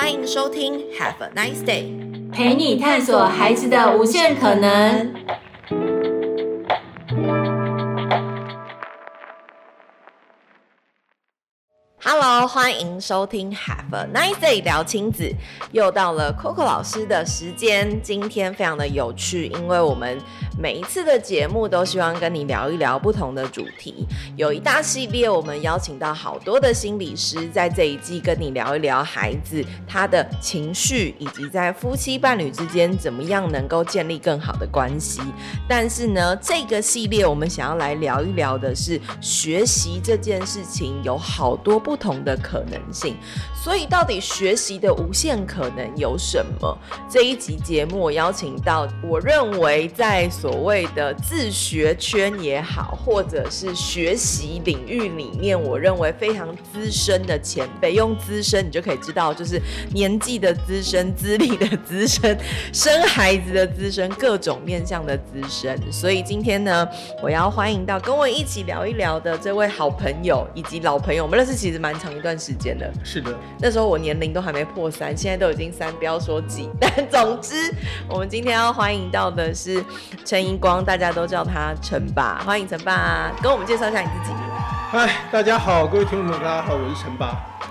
欢迎收听 Have a nice day，陪你探索孩子的无限可能。欢迎收听 Have a Nice Day 聊亲子，又到了 Coco 老师的时间。今天非常的有趣，因为我们每一次的节目都希望跟你聊一聊不同的主题。有一大系列，我们邀请到好多的心理师，在这一季跟你聊一聊孩子他的情绪，以及在夫妻伴侣之间怎么样能够建立更好的关系。但是呢，这个系列我们想要来聊一聊的是学习这件事情，有好多不。同的可能性，所以到底学习的无限可能有什么？这一集节目我邀请到，我认为在所谓的自学圈也好，或者是学习领域里面，我认为非常资深的前辈，用资深你就可以知道，就是年纪的资深、资历的资深、生孩子的资深、各种面向的资深。所以今天呢，我要欢迎到跟我一起聊一聊的这位好朋友以及老朋友，我们认识其实蛮。蛮长一段时间的，是的，那时候我年龄都还没破三，现在都已经三，不要说几。但总之，我们今天要欢迎到的是陈英光，大家都叫他陈爸，欢迎陈爸，跟我们介绍一下你自己。嗨，大家好，各位听众朋友，大家好，我是陈爸。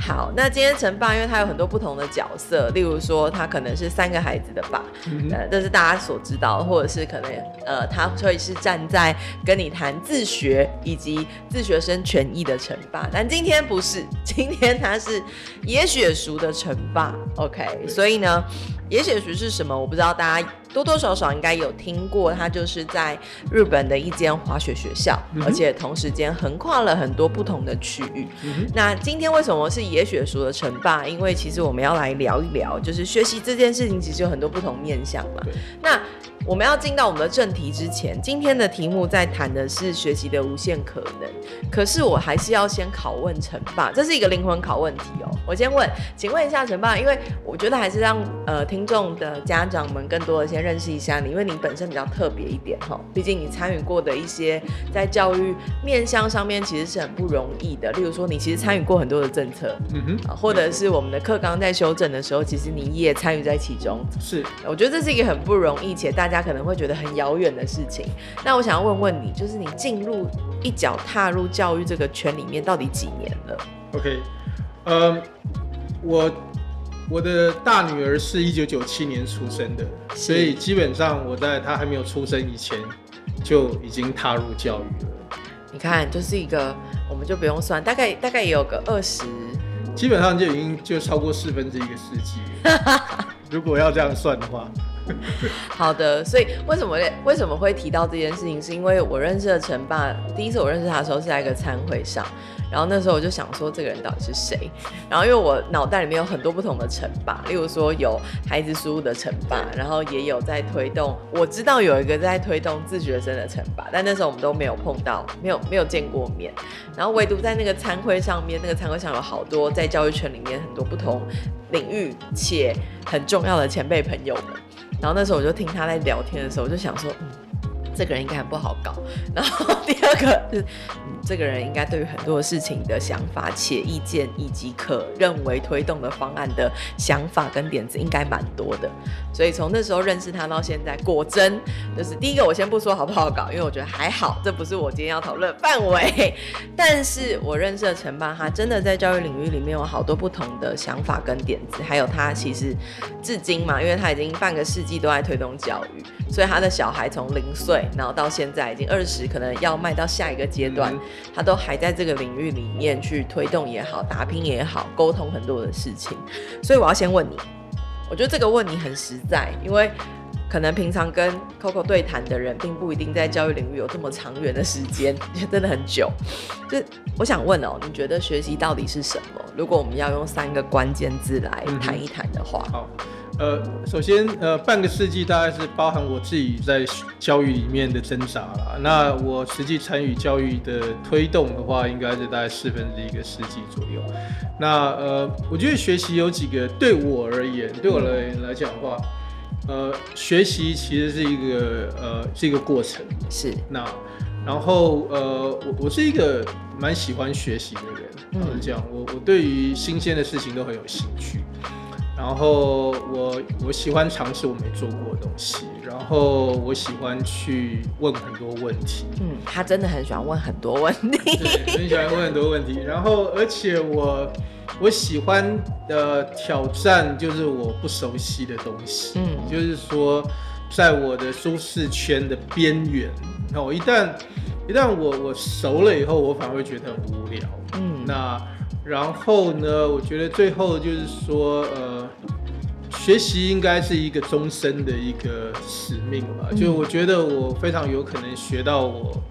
好，那今天陈爸，因为他有很多不同的角色，例如说他可能是三个孩子的爸，嗯、呃，这是大家所知道，或者是可能呃，他会是站在跟你谈自学以及自学生权益的陈爸，但今天不是，今天他是野血熟的陈爸，OK，所以呢。野雪鼠是什么？我不知道，大家多多少少应该有听过。它就是在日本的一间滑雪学校，嗯、而且同时间横跨了很多不同的区域。嗯、那今天为什么是野雪塾的陈爸？因为其实我们要来聊一聊，就是学习这件事情其实有很多不同面向嘛。那我们要进到我们的正题之前，今天的题目在谈的是学习的无限可能。可是我还是要先拷问陈爸，这是一个灵魂拷问题哦。我先问，请问一下陈爸，因为我觉得还是让呃听众的家长们更多的先认识一下你，因为你本身比较特别一点哈，毕竟你参与过的一些在教育面向上面其实是很不容易的。例如说，你其实参与过很多的政策，嗯哼，或者是我们的课纲在修正的时候，其实你也参与在其中。是，我觉得这是一个很不容易且大家。可能会觉得很遥远的事情，那我想要问问你，就是你进入一脚踏入教育这个圈里面，到底几年了？OK，呃、um，我我的大女儿是一九九七年出生的，所以基本上我在她还没有出生以前就已经踏入教育了。你看，就是一个，我们就不用算，大概大概也有个二十，基本上就已经就超过四分之一个世纪。如果要这样算的话。好的，所以为什么为什么会提到这件事情？是因为我认识的陈爸，第一次我认识他的时候是在一个餐会上，然后那时候我就想说这个人到底是谁？然后因为我脑袋里面有很多不同的陈爸，例如说有孩子输入的陈爸，然后也有在推动，我知道有一个在推动自学生的陈爸，但那时候我们都没有碰到，没有没有见过面，然后唯独在那个餐会上面，那个餐会上有好多在教育圈里面很多不同领域且很重要的前辈朋友们。然后那时候我就听他在聊天的时候，我就想说，嗯，这个人应该很不好搞。然后第二个是，嗯，这个人应该对于很多事情的想法且意见以及可认为推动的方案的想法跟点子应该蛮多的。所以从那时候认识他到现在，果真就是第一个，我先不说好不好搞，因为我觉得还好，这不是我今天要讨论范围。但是我认识的陈爸，他真的在教育领域里面有好多不同的想法跟点子，还有他其实至今嘛，因为他已经半个世纪都在推动教育，所以他的小孩从零岁，然后到现在已经二十，可能要迈到下一个阶段，他都还在这个领域里面去推动也好，打拼也好，沟通很多的事情。所以我要先问你。我觉得这个问你很实在，因为可能平常跟 Coco 对谈的人，并不一定在教育领域有这么长远的时间，真的很久。就我想问哦，你觉得学习到底是什么？如果我们要用三个关键字来谈一谈的话，嗯，好。呃，首先，呃，半个世纪大概是包含我自己在教育里面的挣扎啦。那我实际参与教育的推动的话，应该是大概四分之一个世纪左右。那呃，我觉得学习有几个，对我而言，对我而言来讲的话，呃，学习其实是一个呃是一个过程。是。那然后呃，我我是一个蛮喜欢学习的人，就是这样。我我对于新鲜的事情都很有兴趣。然后我我喜欢尝试我没做过的东西，然后我喜欢去问很多问题。嗯，他真的很喜欢问很多问题，对，很喜欢问很多问题。然后而且我我喜欢的挑战就是我不熟悉的东西，嗯，就是说在我的舒适圈的边缘。那我一旦一旦我我熟了以后，我反而会觉得很无聊。嗯，那。然后呢，我觉得最后就是说，呃，学习应该是一个终身的一个使命吧。就我觉得我非常有可能学到我，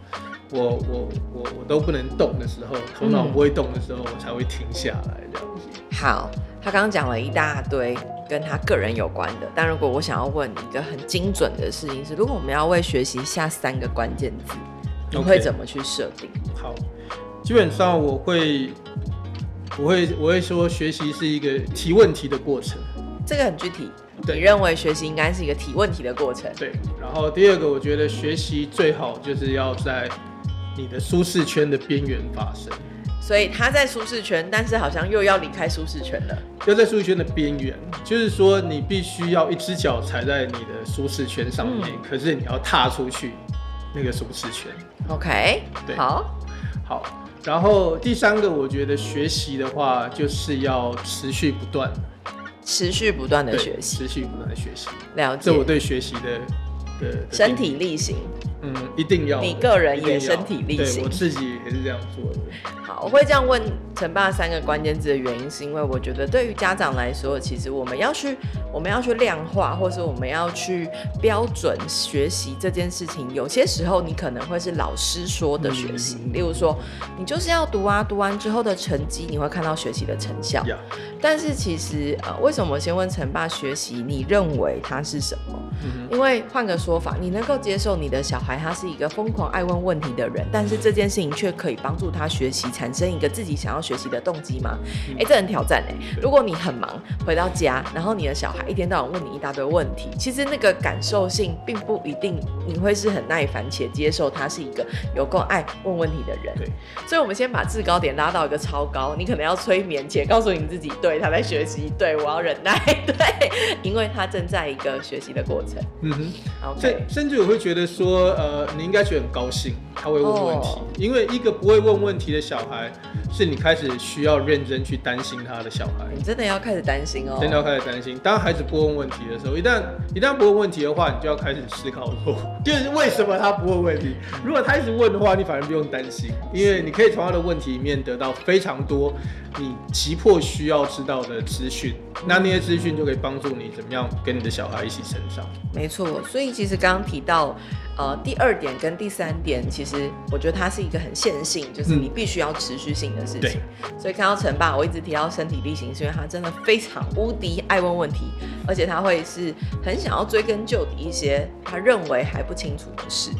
我我我我都不能动的时候，头脑不会动的时候，我才会停下来这样子。好，他刚刚讲了一大堆跟他个人有关的，但如果我想要问一个很精准的事情是，如果我们要为学习下三个关键字，你会怎么去设定？Okay. 好，基本上我会。我会我会说，学习是一个提问题的过程，这个很具体。对，你认为学习应该是一个提问题的过程。对。然后第二个，我觉得学习最好就是要在你的舒适圈的边缘发生。所以他在舒适圈，但是好像又要离开舒适圈了。要在舒适圈的边缘，就是说你必须要一只脚踩在你的舒适圈上面，嗯、可是你要踏出去那个舒适圈。OK。对。好。好。然后第三个，我觉得学习的话，就是要持续不断，持续不断的学习，持续不断的学习。了解。这我对学习的的身体力行。嗯，一定要。你个人也身体力行，对，我自己也是这样做的。好，我会这样问陈爸三个关键字的原因，是因为我觉得对于家长来说，其实我们要去我们要去量化，或是我们要去标准学习这件事情，有些时候你可能会是老师说的学习，嗯、例如说你就是要读啊，读完之后的成绩你会看到学习的成效。Yeah. 但是其实呃，为什么我先问陈爸学习，你认为它是什么？嗯、因为换个说法，你能够接受你的小孩他是一个疯狂爱问问题的人，但是这件事情却可以帮助他学习。产生一个自己想要学习的动机吗？哎、欸，这很挑战哎。如果你很忙，回到家，然后你的小孩一天到晚问你一大堆问题，其实那个感受性并不一定你会是很耐烦且接受他是一个有够爱问问题的人。对，所以我们先把制高点拉到一个超高，你可能要催眠且告诉你自己，对，他在学习，对，我要忍耐，对，因为他正在一个学习的过程。嗯哼，OK。甚至我会觉得说，呃，你应该觉得很高兴，他会问问题，oh. 因为一个不会问问题的小孩。是你开始需要认真去担心他的小孩，你真的要开始担心哦，真的要开始担心。当孩子不问问题的时候，一旦一旦不问问题的话，你就要开始思考说，就是为什么他不问问题？如果他一直问的话，你反而不用担心，因为你可以从他的问题里面得到非常多你急迫需要知道的资讯，那那些资讯就可以帮助你怎么样跟你的小孩一起成长。没错，所以其实刚刚提到。呃，第二点跟第三点，其实我觉得它是一个很线性，就是你必须要持续性的事情。嗯、所以看到陈爸，我一直提到身体力行，是因为他真的非常无敌爱问问题，而且他会是很想要追根究底一些他认为还不清楚的事。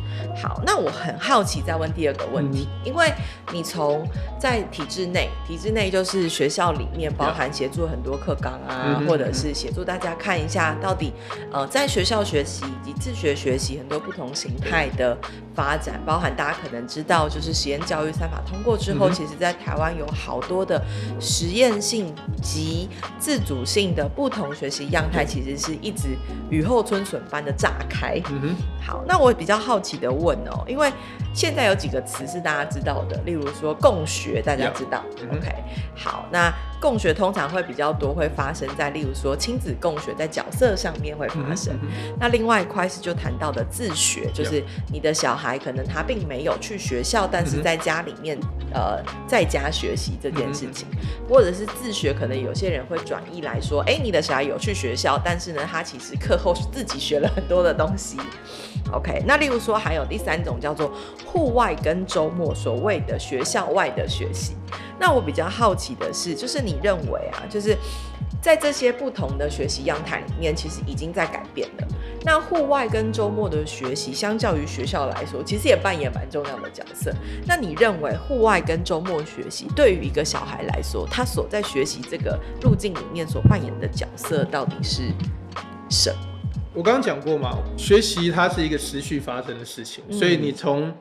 好，那我很好奇，再问第二个问题，嗯、因为你从在体制内，体制内就是学校里面包含协助很多课纲啊，嗯、或者是协助大家看一下到底呃在学校学习以及自学学习很多不同形态的发展，包含大家可能知道，就是实验教育三法通过之后，嗯、其实在台湾有好多的实验性及自主性的不同学习样态，其实是一直雨后春笋般的炸开。嗯，好，那我比较好奇的问哦，因为现在有几个词是大家知道的，例如说共学，大家知道。嗯、OK，好，那。共学通常会比较多，会发生在例如说亲子共学，在角色上面会发生。嗯嗯、那另外一块是就谈到的自学，就是你的小孩可能他并没有去学校，但是在家里面、嗯、呃在家学习这件事情，嗯、或者是自学，可能有些人会转移来说，哎、欸，你的小孩有去学校，但是呢，他其实课后自己学了很多的东西。OK，那例如说还有第三种叫做户外跟周末，所谓的学校外的学习。那我比较好奇的是，就是你认为啊，就是在这些不同的学习样态里面，其实已经在改变了。那户外跟周末的学习，相较于学校来说，其实也扮演蛮重要的角色。那你认为户外跟周末学习对于一个小孩来说，他所在学习这个路径里面所扮演的角色到底是什么？我刚刚讲过嘛，学习它是一个持续发生的事情，嗯、所以你从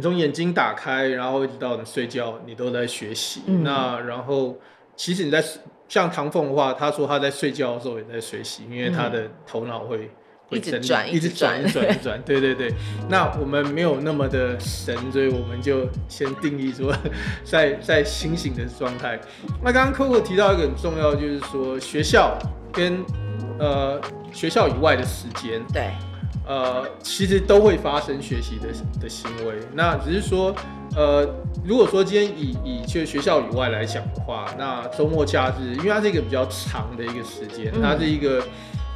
你从眼睛打开，然后一直到你睡觉，你都在学习。嗯、那然后其实你在像唐凤的话，他说他在睡觉的时候也在学习，因为他的头脑会。嗯一直转，一直转，一直转，一直转。对对对，那我们没有那么的神，所以我们就先定义说在，在在清醒的状态。那刚刚 Coco 提到一个很重要，就是说学校跟呃学校以外的时间，对，呃，其实都会发生学习的的行为。那只是说，呃，如果说今天以以就学校以外来讲的话，那周末假日，因为它是一个比较长的一个时间，它是一个。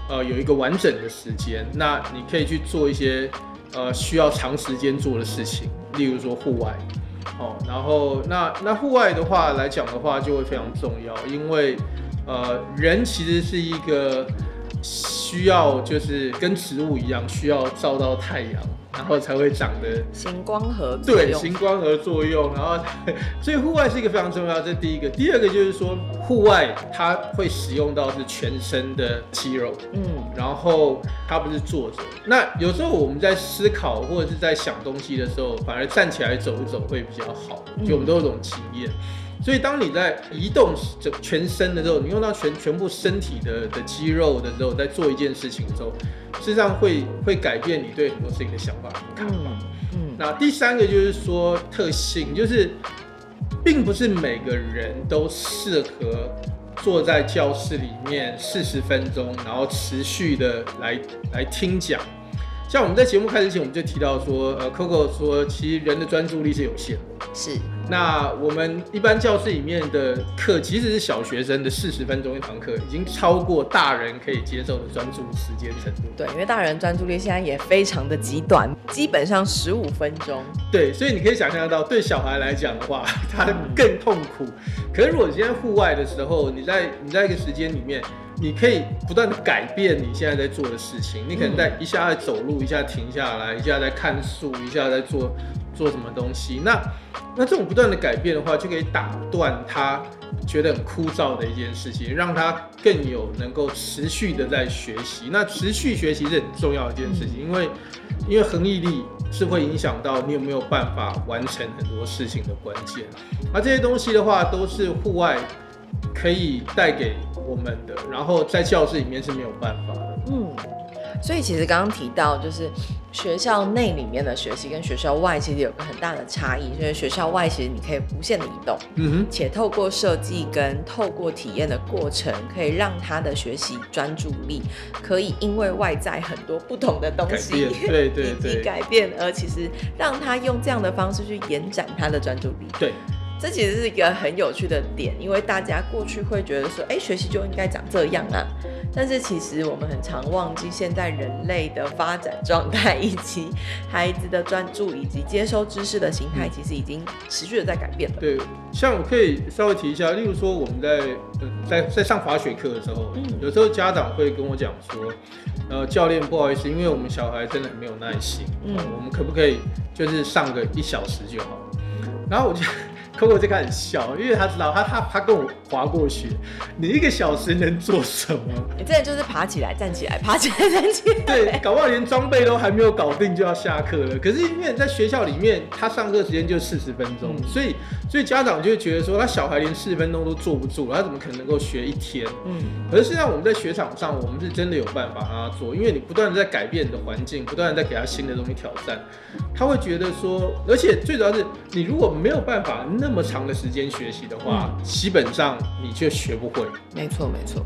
呃，有一个完整的时间，那你可以去做一些呃需要长时间做的事情，例如说户外，哦，然后那那户外的话来讲的话就会非常重要，因为呃人其实是一个需要就是跟植物一样需要照到太阳。然后才会长得行光合作用，对，行光合作用。然后，所以户外是一个非常重要，这是第一个。第二个就是说，户外它会使用到是全身的肌肉，嗯，然后它不是坐着。那有时候我们在思考或者是在想东西的时候，反而站起来走一走会比较好。就我们都有这种经验。所以当你在移动整全身的时候，你用到全全部身体的的肌肉的时候，在做一件事情的时候。事实上会会改变你对很多事情的想法和看法。嗯，那第三个就是说特性，就是并不是每个人都适合坐在教室里面四十分钟，然后持续的来来听讲。像我们在节目开始前，我们就提到说，呃，Coco 说，其实人的专注力是有限的。是。那我们一般教室里面的课，即使是小学生的四十分钟一堂课，已经超过大人可以接受的专注时间程度。对，因为大人专注力现在也非常的极短，基本上十五分钟。对，所以你可以想象到，对小孩来讲的话，他更痛苦。可是如果你现在户外的时候，你在你在一个时间里面，你可以不断的改变你现在在做的事情。你可能在一下在走路，一下停下来，一下在看书，一下在做。做什么东西？那那这种不断的改变的话，就可以打断他觉得很枯燥的一件事情，让他更有能够持续的在学习。那持续学习是很重要的一件事情，因为因为恒毅力是会影响到你有没有办法完成很多事情的关键。那这些东西的话，都是户外可以带给我们的，然后在教室里面是没有办法的。嗯。所以其实刚刚提到，就是学校内里面的学习跟学校外其实有个很大的差异。所以学校外其实你可以无限的移动，嗯哼，且透过设计跟透过体验的过程，可以让他的学习专注力可以因为外在很多不同的东西，对对对，以及改变，而其实让他用这样的方式去延展他的专注力。对，这其实是一个很有趣的点，因为大家过去会觉得说，哎，学习就应该长这样啊。但是其实我们很常忘记，现在人类的发展状态，以及孩子的专注，以及接收知识的形态，其实已经持续的在改变了。对，像我可以稍微提一下，例如说我们在在在上滑雪课的时候，嗯，有时候家长会跟我讲说，呃，教练不好意思，因为我们小孩真的很没有耐心，嗯，我们可不可以就是上个一小时就好？然后我就。Coco 就开始笑，因为他知道他他他跟我滑过雪，你一个小时能做什么？你真的就是爬起来、站起来、爬起来、站起来。对，搞不好连装备都还没有搞定就要下课了。可是因为在学校里面，他上课时间就四十分钟，嗯，所以所以家长就会觉得说，他小孩连四十分钟都坐不住，他怎么可能能够学一天？嗯。可是现在我们在雪场上，我们是真的有办法让他做，因为你不断的在改变你的环境，不断的在给他新的东西挑战，他会觉得说，而且最主要是你如果没有办法。那么长的时间学习的话，嗯，基本上你却学不会。没错，没错。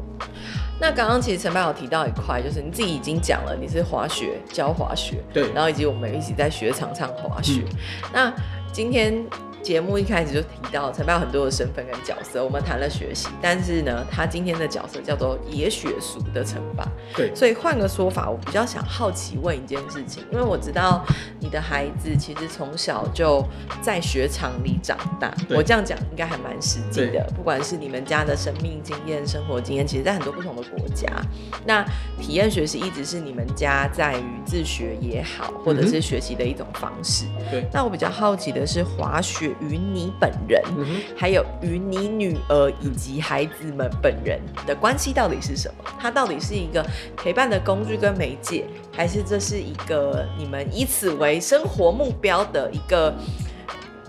那刚刚其实陈爸有提到一块，就是你自己已经讲了，你是滑雪教滑雪，对，然后以及我们一起在雪场上滑雪。嗯，那今天。节目一开始就提到陈爸有很多的身份跟角色，我们谈了学习，但是呢，他今天的角色叫做野雪俗的陈爸。对，所以换个说法，我比较想好奇问一件事情，因为我知道你的孩子其实从小就在雪场里长大，我这样讲应该还蛮实际的。不管是你们家的生命经验、生活经验，其实在很多不同的国家，那体验学习一直是你们家在于自学也好，或者是学习的一种方式。对，那我比较好奇的是滑雪。与你本人，嗯、还有与你女儿以及孩子们本人的关系到底是什么？它到底是一个陪伴的工具跟媒介，还是这是一个你们以此为生活目标的一个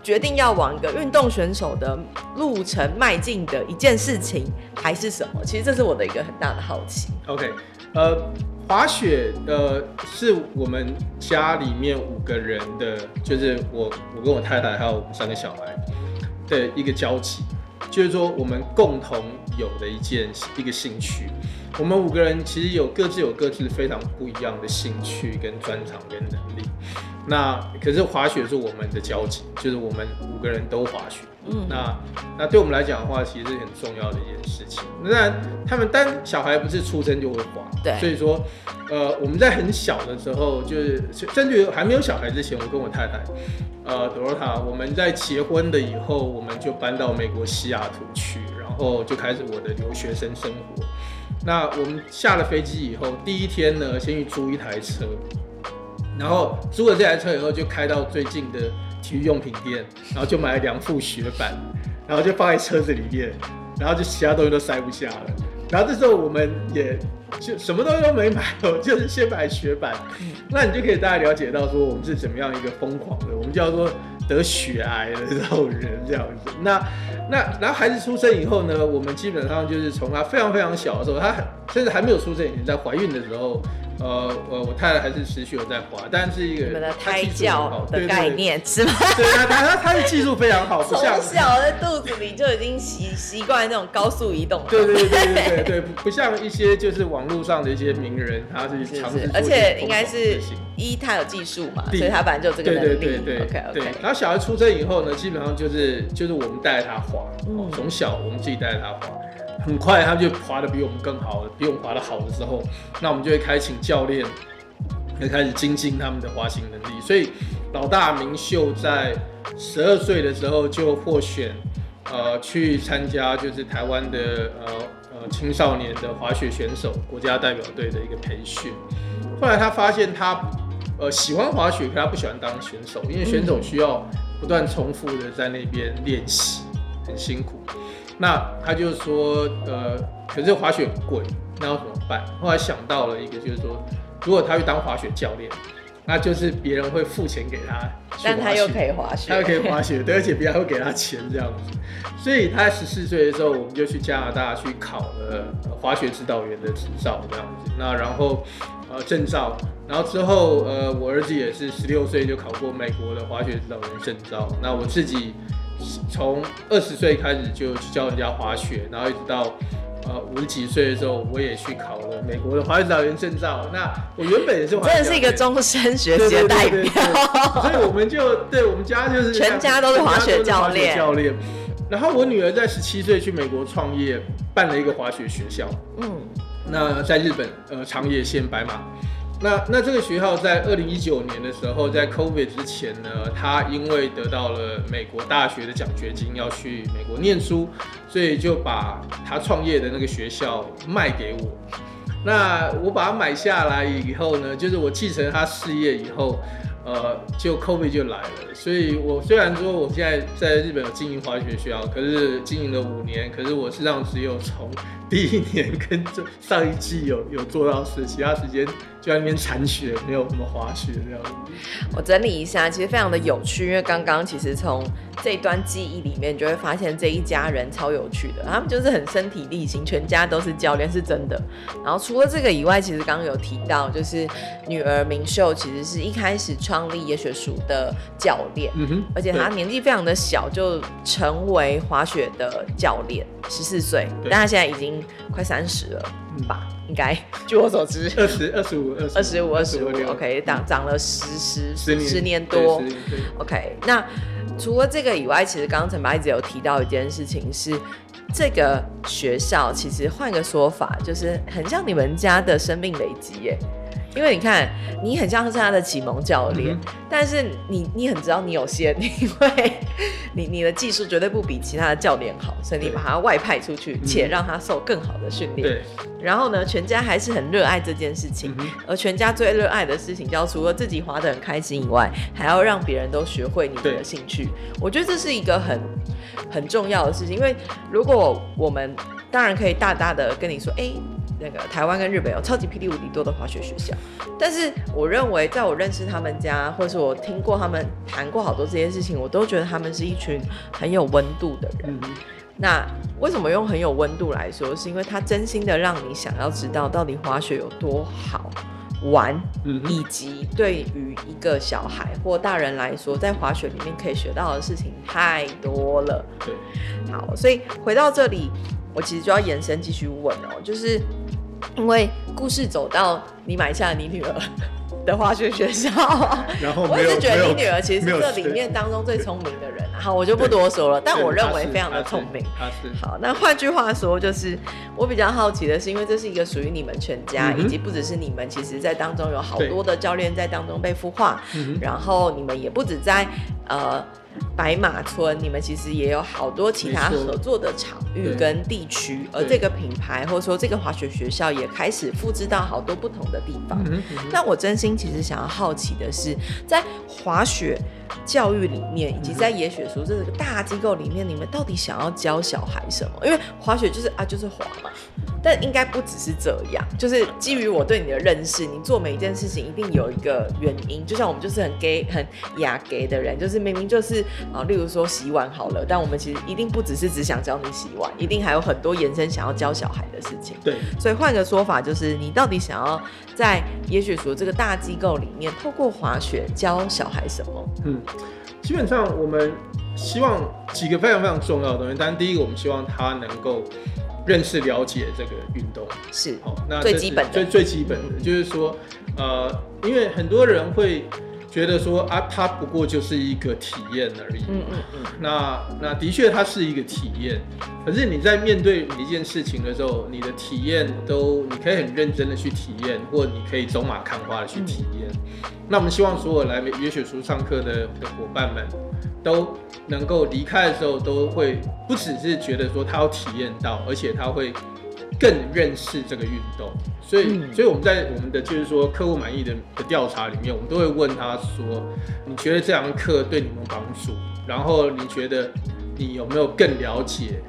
决定要往一个运动选手的路程迈进的一件事情，还是什么？其实这是我的一个很大的好奇。OK，呃，滑雪呃是我们家里面五个人的，就是我我跟我太太还有我们三个小孩的一个交集，就是说我们共同有的一件一个兴趣。我们五个人其实有各自有各自非常不一样的兴趣跟专长跟能力。那可是滑雪是我们的交集，就是我们五个人都滑雪。嗯，那那对我们来讲的话，其实是很重要的一件事情。那他们单小孩不是出生就会滑，对，所以说，呃，我们在很小的时候，就是甚至于还没有小孩之前，我跟我太太，呃，Dorota，我们在结婚的以后，我们就搬到美国西雅图去，然后就开始我的留学生生活。那我们下了飞机以后，第一天呢，先去租一台车。然后租了这台车以后，就开到最近的体育用品店，然后就买了两副雪板，然后就放在车子里面，然后就其他东西都塞不下了。然后这时候我们也就什么东西都没买哦，就是先买雪板。那你就可以大概了解到说我们是怎么样一个疯狂的，我们叫做得血癌的这种人这样子。那那然后孩子出生以后呢，我们基本上就是从他非常非常小的时候，他甚至还没有出生以前，在怀孕的时候。呃，我我太太还是持续有在滑，但是一个你们的胎教的概念是吗？对啊，他他他的技术非常好，不像从小在肚子里就已经习习惯那种高速移动。对对对对 对对，不像一些就是网络上的一些名人，他是尝试，而且应该是一他有技术嘛，所以他本来就这个能力。对对对对，OK OK。然后小孩出生以后呢，基本上就是就是我们带着他滑，从小我们自己带着他滑。很快，他就滑得比我们更好，比我们滑得好的时候，那我们就会开始请教练，会开始精进他们的滑行能力。所以，老大明秀在十二岁的时候就获选，呃，去参加就是台湾的呃呃青少年的滑雪选手国家代表队的一个培训。后来他发现他呃喜欢滑雪，可他不喜欢当选手，因为选手需要不断重复的在那边练习，很辛苦。那他就说，呃，可是滑雪很贵，那要怎么办？后来想到了一个，就是说，如果他去当滑雪教练，那就是别人会付钱给他，但他又可以滑雪，他又可以滑雪，对，而且别人会给他钱这样子。所以他十四岁的时候，我们就去加拿大去考了滑雪指导员的执照这样子。那然后呃证照，然后之后呃我儿子也是十六岁就考过美国的滑雪指导员证照。那我自己。从二十岁开始就去教人家滑雪，然后一直到呃五十几岁的时候，我也去考了美国的滑雪指导员证照。那我原本也是真的是一个终身学习的代表。所以我们就对我们家就是全家都是滑雪教练。教练。然后我女儿在十七岁去美国创业，办了一个滑雪学校。嗯，那在日本呃长野县白马。那那这个学校在二零一九年的时候，在 COVID 之前呢，他因为得到了美国大学的奖学金，要去美国念书，所以就把他创业的那个学校卖给我。那我把它买下来以后呢，就是我继承他事业以后，呃，就 COVID 就来了。所以我虽然说我现在在日本有经营滑雪学校，可是经营了五年，可是我实际上只有从第一年跟这上一季有有做到事，其他时间。就在那边铲雪，没有什么滑雪这样子。我整理一下，其实非常的有趣，因为刚刚其实从这一段记忆里面，就会发现这一家人超有趣的，他们就是很身体力行，全家都是教练，是真的。然后除了这个以外，其实刚刚有提到，就是女儿明秀其实是一开始创立野雪塾的教练，嗯哼，而且他年纪非常的小就成为滑雪的教练，十四岁，但他现在已经快三十了，嗯。吧？应该，据我所知，二十二十五二十五二十五，OK，涨涨了十十十年，十年多。年，OK。那除了这个以外，其实刚刚陈白一直有提到一件事情是，这个学校其实换个说法，就是很像你们家的生命累积耶。因为你看，你很像是他的启蒙教练，嗯、但是你你很知道你有限，因为你你的技术绝对不比其他的教练好，所以你把他外派出去，且让他受更好的训练。对。然后呢，全家还是很热爱这件事情，嗯、而全家最热爱的事情，叫除了自己滑得很开心以外，还要让别人都学会你的兴趣。我觉得这是一个很很重要的事情，因为如果我们当然可以大大的跟你说，哎。那个台湾跟日本有超级霹雳无敌多的滑雪学校，但是我认为，在我认识他们家，或者是我听过他们谈过好多这些事情，我都觉得他们是一群很有温度的人。嗯、那为什么用很有温度来说？是因为他真心的让你想要知道到底滑雪有多好玩，嗯、以及对于一个小孩或大人来说，在滑雪里面可以学到的事情太多了。对，好，所以回到这里。我其实就要延伸继续问哦，就是因为故事走到你买下了你女儿的化学学校，然后我一直觉得你女儿其实是这里面当中最聪明的人。好，我就不多说了，但我认为非常的聪明。好，那换句话说，就是我比较好奇的是，因为这是一个属于你们全家，以及不只是你们，其实在当中有好多的教练在当中被孵化，然后你们也不止在呃。白马村，你们其实也有好多其他合作的场域跟地区，而这个品牌或者说这个滑雪学校也开始复制到好多不同的地方。那我真心其实想要好奇的是，在滑雪教育里面，以及在野雪塾这个大机构里面，你们到底想要教小孩什么？因为滑雪就是啊，就是滑嘛。但应该不只是这样，就是基于我对你的认识，你做每一件事情一定有一个原因。就像我们就是很 gay、很雅 gay 的人，就是明明就是啊，例如说洗碗好了，但我们其实一定不只是只想教你洗碗，一定还有很多延伸想要教小孩的事情。对，所以换个说法，就是你到底想要在野雪说这个大机构里面，透过滑雪教小孩什么？嗯，基本上我们希望几个非常非常重要的东西。当然，第一个我们希望他能够。认识了解这个运动是好，那最基本的，最最基本的就是说，呃，因为很多人会觉得说啊，它不过就是一个体验而已，嗯嗯嗯，那那的确它是一个体验，可是你在面对每一件事情的时候，你的体验都你可以很认真的去体验，或你可以走马看花的去体验。嗯、那我们希望所有来野雪书上课的的伙伴们。都能够离开的时候，都会不只是觉得说他要体验到，而且他会更认识这个运动。所以，所以我们在我们的就是说客户满意的的调查里面，我们都会问他说：“你觉得这堂课对你有没有帮助？然后你觉得你有没有更了解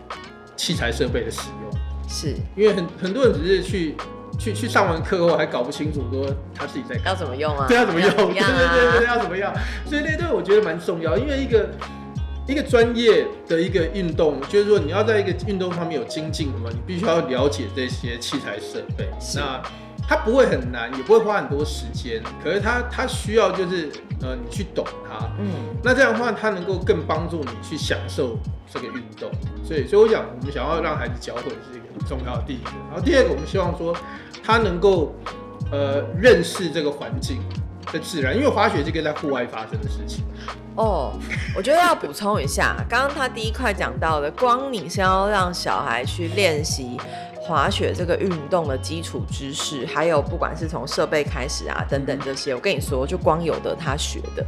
器材设备的使用？”是因为很很多人只是去去去上完课后还搞不清楚说他自己在要怎么用啊？对，要怎么用？对对对对，要怎么样？所以那对我觉得蛮重要，因为一个一个专业的一个运动，就是说你要在一个运动上面有精进的嘛，你必须要了解这些器材设备。那它不会很难，也不会花很多时间，可是它它需要就是呃你去懂它。嗯，那这样的话，它能够更帮助你去享受这个运动。所以，所以我想，我们想要让孩子教会是一个很重要的第一个。然后第二个，我们希望说。他能够呃认识这个环境的自然，因为滑雪这个在户外发生的事情。哦，我觉得要补充一下，刚刚他第一块讲到的，光你是要让小孩去练习滑雪这个运动的基础知识，还有不管是从设备开始啊等等这些，我跟你说，就光有的他学的，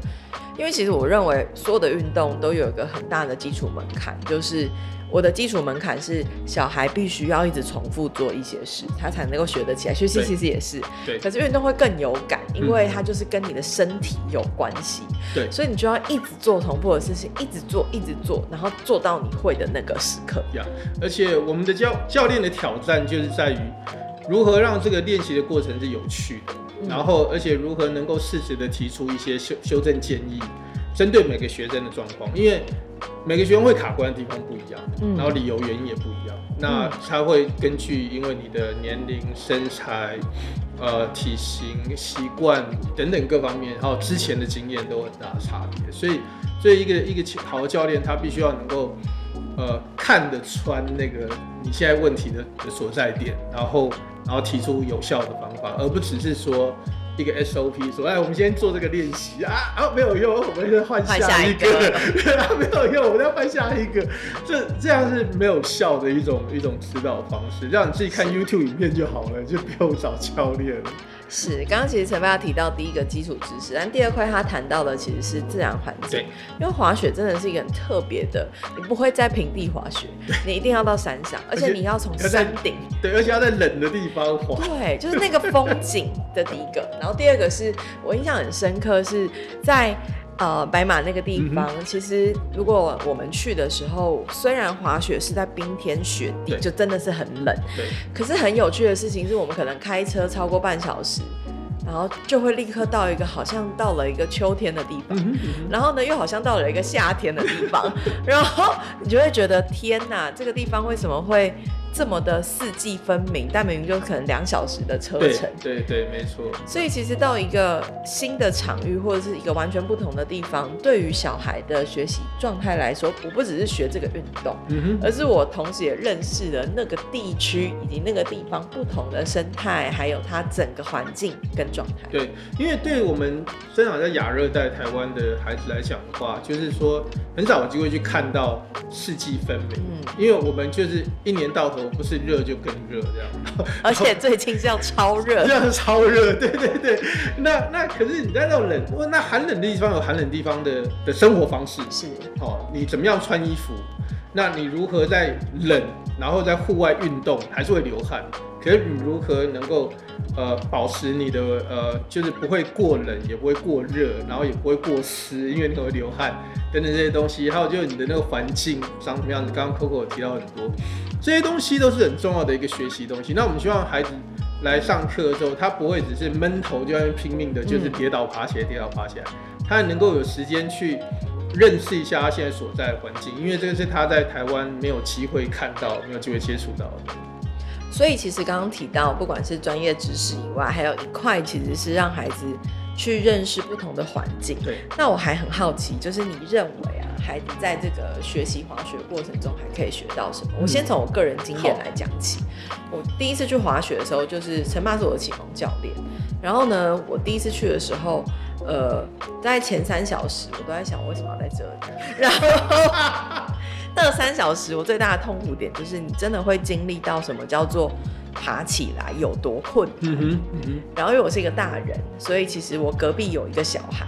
因为其实我认为所有的运动都有一个很大的基础门槛，就是。我的基础门槛是小孩必须要一直重复做一些事，他才能够学得起来。学习其实也是，对。可是运动会更有感，因为它就是跟你的身体有关系。对。所以你就要一直做重复的事情，一直做，一直做，然后做到你会的那个时刻。呀，而且我们的教教练的挑战就是在于如何让这个练习的过程是有趣的，嗯、然后而且如何能够适时的提出一些修修正建议。针对每个学生的状况，因为每个学生会卡关的地方不一样，嗯，然后理由原因也不一样，那他会根据因为你的年龄、身材、呃体型、习惯等等各方面，还有之前的经验都有很大的差别，所以，所以一个一个好的教练，他必须要能够呃看得穿那个你现在问题的的所在点，然后然后提出有效的方法，而不只是说。一个 SOP 说，哎，我们先做这个练习啊，啊，没有用，我们再换下一个，啊，没有用，我们再换下一个，这这样是没有效的一种一种指导方式，让你自己看 YouTube 影片就好了，就不用找教练了。是，刚刚其实陈爸提到第一个基础知识，但第二块他谈到的其实是自然环境。对，因为滑雪真的是一个很特别的，你不会在平地滑雪，你一定要到山上，而且你要从山顶，对，而且要在冷的地方滑。对，就是那个风景的第一个，然后第二个是我印象很深刻是在。呃白马那个地方，嗯、其实如果我们去的时候，虽然滑雪是在冰天雪地，就真的是很冷。对。可是很有趣的事情是我们可能开车超过半小时。然后就会立刻到一个好像到了一个秋天的地方，嗯嗯、然后呢又好像到了一个夏天的地方，然后你就会觉得天哪，这个地方为什么会？这么的四季分明，但明明就可能两小时的车程。对对对，没错。所以其实到一个新的场域或者是一个完全不同的地方，对于小孩的学习状态来说，我不只是学这个运动，嗯，而是我同时也认识了那个地区以及那个地方不同的生态，还有它整个环境跟状态。对，因为对我们生长在亚热带台湾的孩子来讲的话，就是说很少有机会去看到四季分明，嗯，因为我们就是一年到头。不是热就更热这样，而且最近是要超热，这样超热，对对对。那那可是你在那种冷，那寒冷的地方有寒冷地方的的生活方式，是哦，你怎么样穿衣服？那你如何在冷，然后在户外运动还是会流汗？可是你如何能够呃保持你的呃就是不会过冷，也不会过热，然后也不会过湿，因为你可能会流汗等等这些东西。还有就是你的那个环境长什么样子？刚刚 Coco 提到很多。这些东西都是很重要的一个学习东西。那我们希望孩子来上课的时候，他不会只是闷头就在拼命的，就是跌倒爬起来，跌倒爬起来。他能够有时间去认识一下他现在所在的环境，因为这个是他在台湾没有机会看到、没有机会接触到的。所以其实刚刚提到，不管是专业知识以外，还有一块其实是让孩子去认识不同的环境。对。那我还很好奇，就是你认为啊？孩子在这个学习滑雪过程中还可以学到什么？我先从我个人经验来讲起。我第一次去滑雪的时候，就是陈爸是我的启蒙教练。然后呢，我第一次去的时候，呃，在前三小时，我都在想我为什么要在这里。然后那三小时，我最大的痛苦点就是，你真的会经历到什么叫做爬起来有多困难。嗯哼，嗯哼。然后因为我是一个大人，所以其实我隔壁有一个小孩。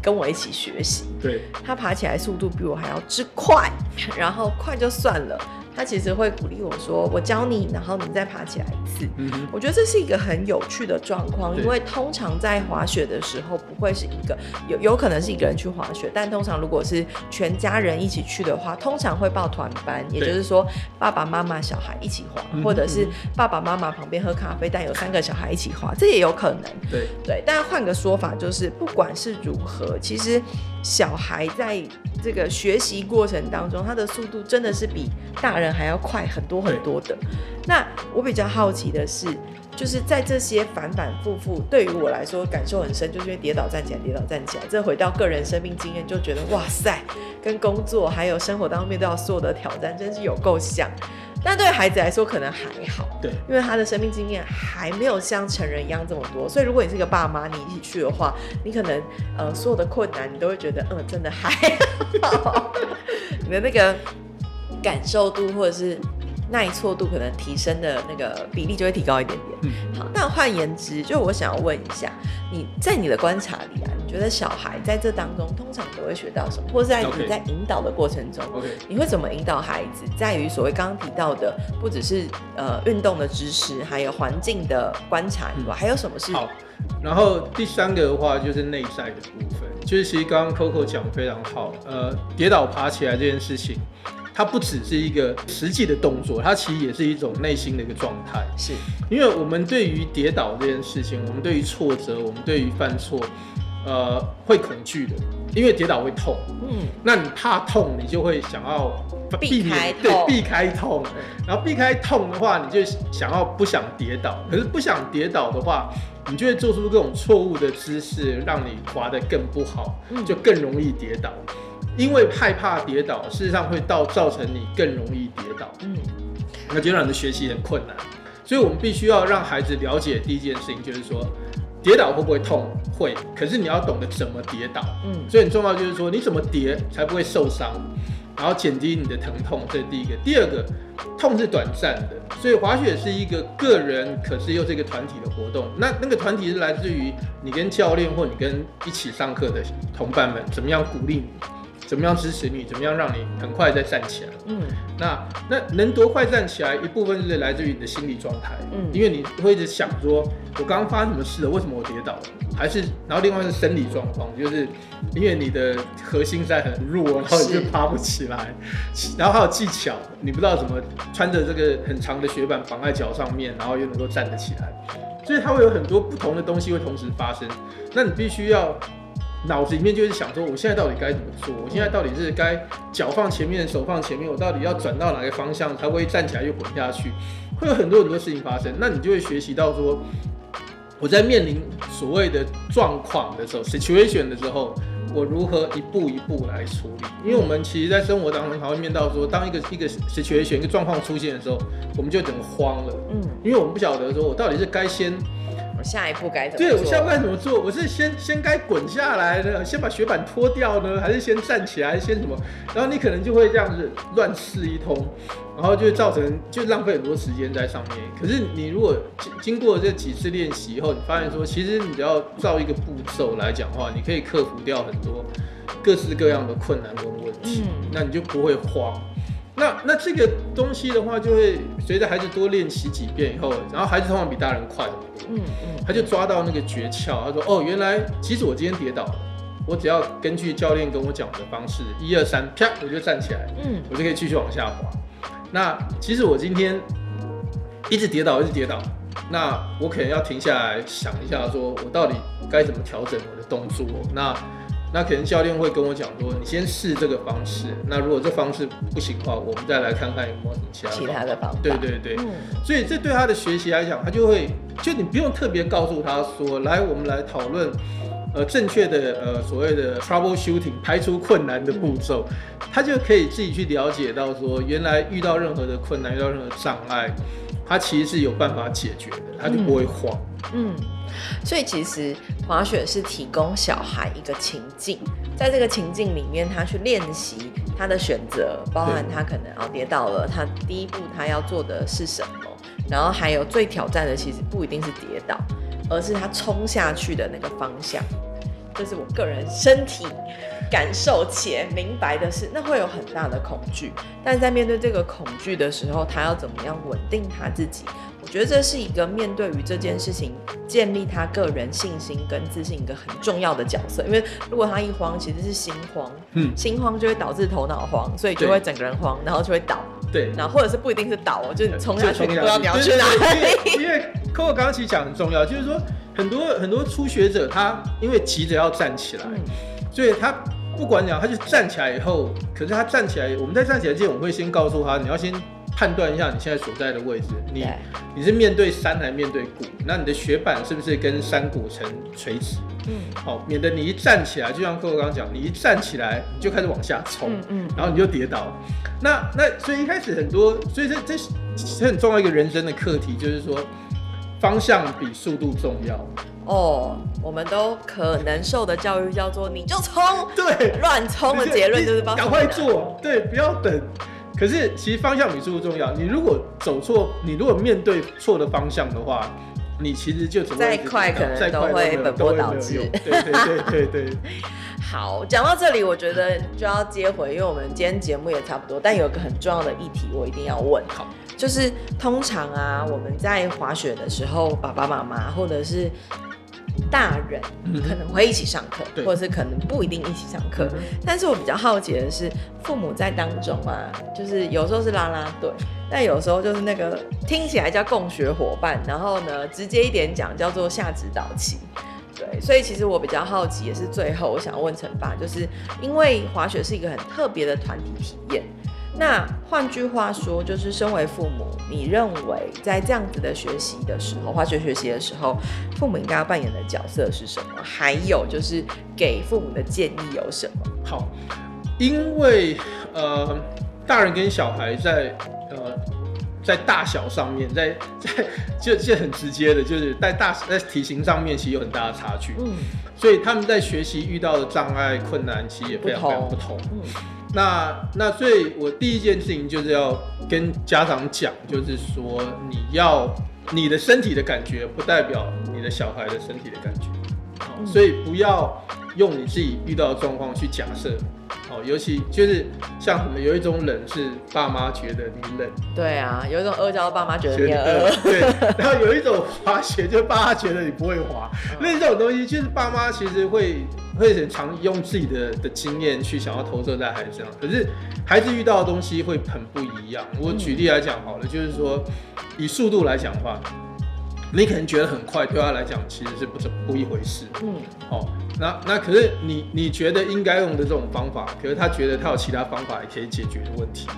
跟我一起学习，对，他爬起来速度比我还要之快，然后快就算了。他其实会鼓励我说：“我教你，然后你再爬起来一次。嗯”我觉得这是一个很有趣的状况，因为通常在滑雪的时候不会是一个有有可能是一个人去滑雪，但通常如果是全家人一起去的话，通常会报团班，也就是说爸爸妈妈小孩一起滑，或者是爸爸妈妈旁边喝咖啡，但有三个小孩一起滑，这也有可能。对对，但换个说法就是，不管是如何，其实小孩在这个学习过程当中，他的速度真的是比大人还要快很多很多的。那我比较好奇的是，就是在这些反反复复，对于我来说感受很深，就是因为跌倒站起来，跌倒站起来。这回到个人生命经验，就觉得哇塞，跟工作还有生活当面对到所有的挑战，真是有够像。但对孩子来说可能还好，对，因为他的生命经验还没有像成人一样这么多，所以如果你是一个爸妈，你一起去的话，你可能呃所有的困难你都会觉得嗯真的还好，你的那个感受度或者是。耐挫度可能提升的那个比例就会提高一点点。嗯、好，那换言之，就我想要问一下，你在你的观察里啊，你觉得小孩在这当中通常都会学到什么，或是在你在引导的过程中.你会怎么引导孩子？在于所谓刚刚提到的，不只是呃运动的知识，还有环境的观察以外，还有什么是？好，然后第三个的话就是内在的部分，就是其实刚刚 Coco 讲得非常好，呃，跌倒爬起来这件事情。它不只是一个实际的动作，它其实也是一种内心的一个状态。是，因为我们对于跌倒这件事情，我们对于挫折，我们对于犯错，呃，会恐惧的，因为跌倒会痛。嗯，那你怕痛，你就会想要避免，对，避开痛。然后避开痛的话，你就想要不想跌倒。可是不想跌倒的话，你就会做出各种错误的姿势，让你滑得更不好，就更容易跌倒。因为害怕跌倒，事实上会到造成你更容易跌倒。嗯，那就让你的学习很困难。所以我们必须要让孩子了解第一件事情，就是说，跌倒会不会痛？会。可是你要懂得怎么跌倒。嗯，所以很重要就是说，你怎么跌才不会受伤，然后减低你的疼痛。这是第一个。第二个，痛是短暂的。所以滑雪是一个个人，可是又是一个团体的活动。那那个团体是来自于你跟教练或你跟一起上课的同伴们，怎么样鼓励你？怎么样支持你，怎么样让你很快再站起来。嗯，那那能多快站起来，一部分是来自于你的心理状态，嗯，因为你会一直想说，我刚刚发生什么事了？为什么我跌倒了？还是然后另外是生理状况，就是因为你的核心在很弱，然后你就爬不起来，然后还有技巧，你不知道怎么穿着这个很长的雪板绑在脚上面，然后又能够站得起来，所以它会有很多不同的东西会同时发生，那你必须要。脑子里面就是想说，我现在到底该怎么做？我现在到底是该脚放前面，手放前面？我到底要转到哪个方向才会站起来又滚下去？会有很多很多事情发生。那你就会学习到说，我在面临所谓的状况的时候，situation 的时候，我如何一步一步来处理？因为我们其实，在生活当中，还会面到说，当一个一个 situation 一个状况出现的时候，我们就整个慌了。嗯，因为我们不晓得说我到底是该先。我下一步该怎么做？对，我下一步该怎么做？我是先先该滚下来呢，先把雪板脱掉呢，还是先站起来，先什么？然后你可能就会这样子乱试一通，然后就会造成就浪费很多时间在上面。可是你如果经经过这几次练习以后，你发现说，其实你只要照一个步骤来讲的话，你可以克服掉很多各式各样的困难跟问题，嗯、那你就不会慌。那那这个东西的话，就会随着孩子多练习几遍以后，然后孩子通常比大人快很多。嗯嗯，他就抓到那个诀窍，他说：“哦，原来其实我今天跌倒了，我只要根据教练跟我讲的方式，一二三，啪，我就站起来，嗯，我就可以继续往下滑。那其实我今天一直跌倒，一直跌倒，那我可能要停下来想一下，说我到底该怎么调整我的动作。那。”那可能教练会跟我讲说，你先试这个方式。那如果这方式不行的话，我们再来看看有没有什么其他的方法。其他的方法。对对对。嗯。所以这对他的学习来讲，他就会，就你不用特别告诉他说，来，我们来讨论，呃，正确的呃所谓的 trouble shooting 排除困难的步骤，嗯，他就可以自己去了解到说，原来遇到任何的困难，遇到任何障碍，他其实是有办法解决的，他就不会慌。嗯。嗯所以其实滑雪是提供小孩一个情境，在这个情境里面，他去练习他的选择，包含他可能要跌倒了，他第一步他要做的是什么，然后还有最挑战的其实不一定是跌倒，而是他冲下去的那个方向。这是我个人身体感受且明白的是，那会有很大的恐惧，但在面对这个恐惧的时候，他要怎么样稳定他自己？我觉得这是一个面对于这件事情建立他个人信心跟自信一个很重要的角色。因为如果他一慌，其实是心慌，嗯，心慌就会导致头脑慌，所以就会整个人慌，然后就会倒。对，然后或者是不一定是倒，就是你冲下去，你不知道你要去哪里。因为 Coco 刚刚其实讲很重要，就是说很多很多初学者他因为急着要站起来，嗯、所以他不管讲，他就站起来以后，可是他站起来，我们在站起来之前，我们会先告诉他，你要先。判断一下你现在所在的位置，你你是面对山还是面对谷？那你的雪板是不是跟山谷成垂直？嗯，好，免得你一站起来，就像哥哥刚刚讲，你一站起来你就开始往下冲，嗯，嗯，然后你就跌倒。那那所以一开始很多，所以这这是很重要一个人生的课题，就是说方向比速度重要。哦，我们都可能受的教育叫做你就冲，对，乱冲的结论就是赶快做，对，不要等。可是，其实方向比速度重要。你如果走错，你如果面对错的方向的话，你其实就再快可能都会本末倒置。对对对对对。好，讲到这里，我觉得就要接回，因为我们今天节目也差不多，但有个很重要的议题，我一定要问。好，就是通常啊，我们在滑雪的时候，爸爸妈妈或者是。大人可能会一起上课，嗯、或者是可能不一定一起上课。嗯、但是我比较好奇的是，父母在当中啊，就是有时候是拉拉队，但有时候就是那个听起来叫共学伙伴，然后呢，直接一点讲叫做下指导期。对，所以其实我比较好奇，也是最后我想问陈爸，就是因为滑雪是一个很特别的团体体验。那换句话说，就是身为父母，你认为在这样子的学习的时候，化学学习的时候，父母应该要扮演的角色是什么？还有就是给父母的建议有什么？好，因为呃，大人跟小孩在呃在大小上面，在在就就很直接的，就是在大在体型上面其实有很大的差距，嗯，所以他们在学习遇到的障碍困难其实也非常非常不同，嗯。那那所以，我第一件事情就是要跟家长讲，就是说，你要你的身体的感觉不代表你的小孩的身体的感觉，所以不要用你自己遇到的状况去假设。哦，尤其就是像什么，有一种冷是爸妈觉得你冷，对啊，有一种阿胶爸妈觉得你饿，对。然后有一种滑雪，就是爸妈觉得你不会滑。那、嗯、这种东西，就是爸妈其实会会很常用自己的的经验去想要投射在孩子身上，可是孩子遇到的东西会很不一样。我举例来讲好了，嗯、就是说以速度来讲的话。你可能觉得很快，对他来讲其实是不怎不一回事。嗯，哦，那那可是你你觉得应该用的这种方法，可是他觉得他有其他方法也可以解决的问题。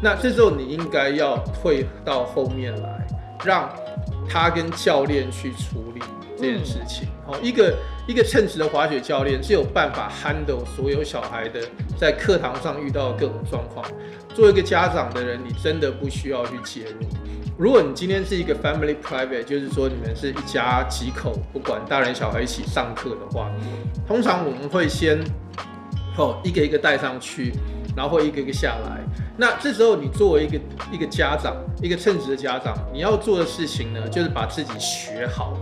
那这时候你应该要退到后面来，让他跟教练去处理这件事情。一个一个称职的滑雪教练是有办法 handle 所有小孩的在课堂上遇到的各种状况。作为一个家长的人，你真的不需要去介入。如果你今天是一个 family private，就是说你们是一家几口，不管大人小孩一起上课的话，通常我们会先哦一个一个带上去，然后一个一个下来。那这时候你作为一个一个家长，一个称职的家长，你要做的事情呢，就是把自己学好，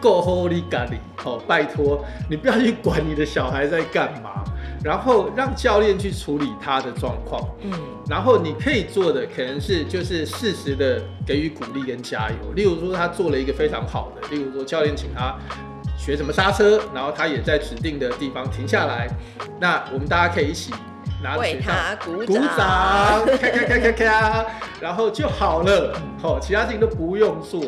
够 holy god 哦，拜托你不要去管你的小孩在干嘛。然后让教练去处理他的状况，嗯，然后你可以做的可能是就是适时的给予鼓励跟加油。例如说他做了一个非常好的，例如说教练请他学什么刹车，然后他也在指定的地方停下来，那我们大家可以一起拿着雪杖鼓掌，咔咔咔咔咔，然后就好了，好，其他事情都不用做。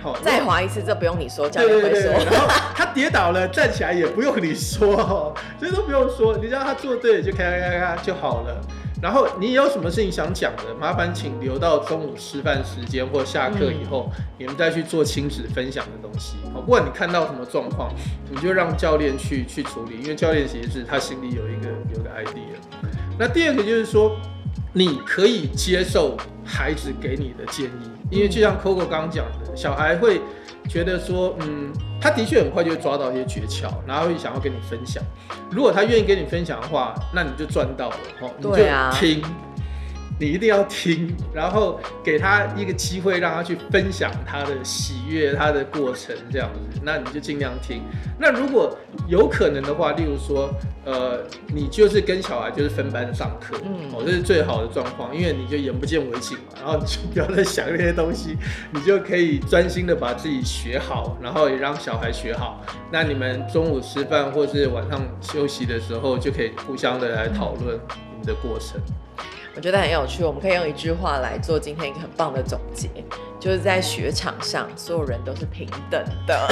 好，再滑一次，这不用你说，教练会说。然后他跌倒了，站起来也不用你说，所以都不用说，你让他做对就咔咔咔咔就好了。然后你有什么事情想讲的，麻烦请留到中午吃饭时间或下课以后，嗯、你们再去做亲子分享的东西。好，不管你看到什么状况，你就让教练去去处理，因为教练其实是他心里有一个有个 idea。那第二个就是说，你可以接受孩子给你的建议。因为就像 Coco 刚刚讲的，小孩会觉得说，嗯，他的确很快就会抓到一些诀窍，然后会想要跟你分享。如果他愿意跟你分享的话，那你就赚到了，哦，你就听。你一定要听，然后给他一个机会，让他去分享他的喜悦、他的过程这样子。那你就尽量听。那如果有可能的话，例如说，呃，你就是跟小孩就是分班上课，嗯，哦，这是最好的状况，因为你就眼不见为净嘛，然后你就不要再想那些东西，你就可以专心的把自己学好，然后也让小孩学好。那你们中午吃饭或是晚上休息的时候，就可以互相的来讨论你们的过程。我觉得很有趣，我们可以用一句话来做今天一个很棒的总结，就是在雪场上，所有人都是平等的。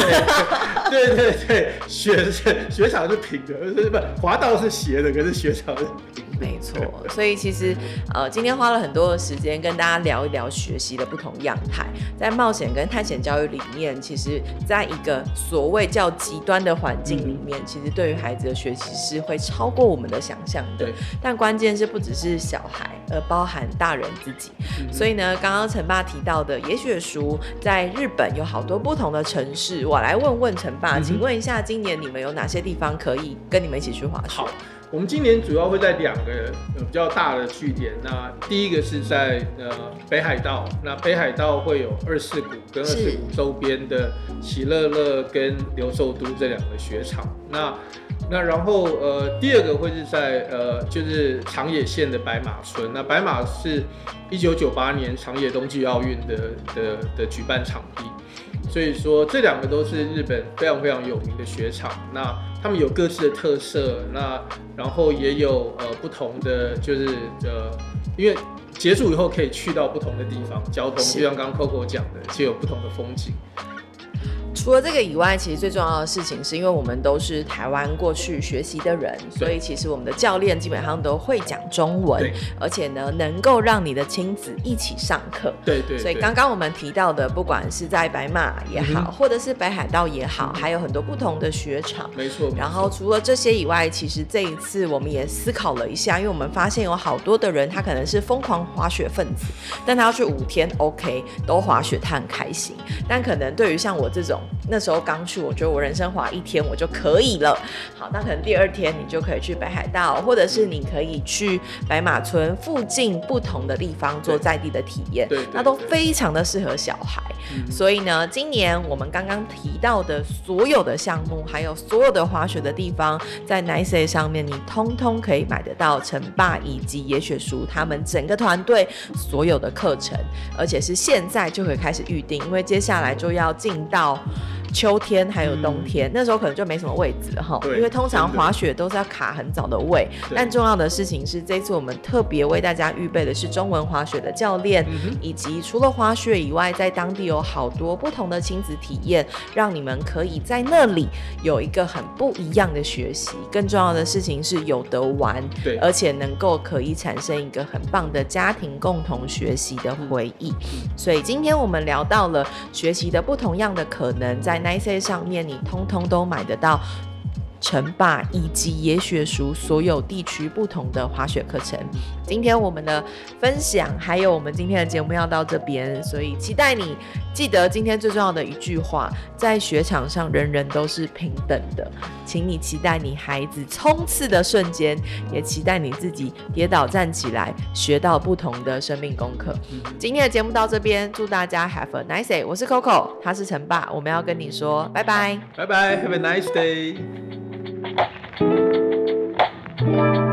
对 对对，雪雪场是平的，是不滑道是斜的，可是雪场是平的。没错，所以其实呃，今天花了很多的时间跟大家聊一聊学习的不同样态，在冒险跟探险教育里面，其实在一个所谓较极端的环境里面，嗯、其实对于孩子的学习是会超过我们的想象的。对但关键是不只是小孩。而包含大人自己，嗯、所以呢，刚刚陈爸提到的野雪塾在日本有好多不同的城市，我来问问陈爸，嗯、请问一下，今年你们有哪些地方可以跟你们一起去滑雪？好，我们今年主要会在两个比较大的据点，那第一个是在呃北海道，那北海道会有二世谷跟二世谷周边的喜乐乐跟留寿都这两个雪场，那。那然后呃，第二个会是在呃，就是长野县的白马村。那白马是一九九八年长野冬季奥运的的的举办场地，所以说这两个都是日本非常非常有名的雪场。那他们有各自的特色，那然后也有呃不同的就是呃，因为结束以后可以去到不同的地方，交通就像刚刚 Coco 讲的，就有不同的风景。除了这个以外，其实最重要的事情是因为我们都是台湾过去学习的人，所以其实我们的教练基本上都会讲中文，而且呢，能够让你的亲子一起上课。对，对对。所以刚刚我们提到的，不管是在白马也好，嗯、或者是北海道也好，嗯、还有很多不同的雪场。没错。然后除了这些以外，其实这一次我们也思考了一下，因为我们发现有好多的人，他可能是疯狂滑雪分子，但他要去五天，OK，都滑雪，他很开心。但可能对于像我这种，那时候刚去，我觉得我人生滑一天我就可以了。好，那可能第二天你就可以去北海道，或者是你可以去白马村附近不同的地方做在地的体验，对，那都非常的适合小孩。嗯、所以呢，今年我们刚刚提到的所有的项目，还有所有的滑雪的地方，在 Nice 上面，你通通可以买得到陈爸以及野雪叔他们整个团队所有的课程，而且是现在就可以开始预定，因为接下来就要进到。秋天还有冬天，嗯、那时候可能就没什么位置了哈，因为通常滑雪都是要卡很早的位。但重要的事情是，这次我们特别为大家预备的是中文滑雪的教练，嗯、以及除了滑雪以外，在当地有好多不同的亲子体验，让你们可以在那里有一个很不一样的学习。更重要的事情是有得玩，对，而且能够可以产生一个很棒的家庭共同学习的回忆。嗯、所以今天我们聊到了学习的不同样的可能，在 nic 上面，你通通都买得到。陈爸以及野雪熟所有地区不同的滑雪课程。今天我们的分享还有我们今天的节目要到这边，所以期待你记得今天最重要的一句话：在雪场上，人人都是平等的。请你期待你孩子冲刺的瞬间，也期待你自己跌倒站起来，学到不同的生命功课。今天的节目到这边，祝大家 Have a nice day。我是 Coco，他是陈爸，我们要跟你说拜拜，拜拜，Have a nice day。Thank you.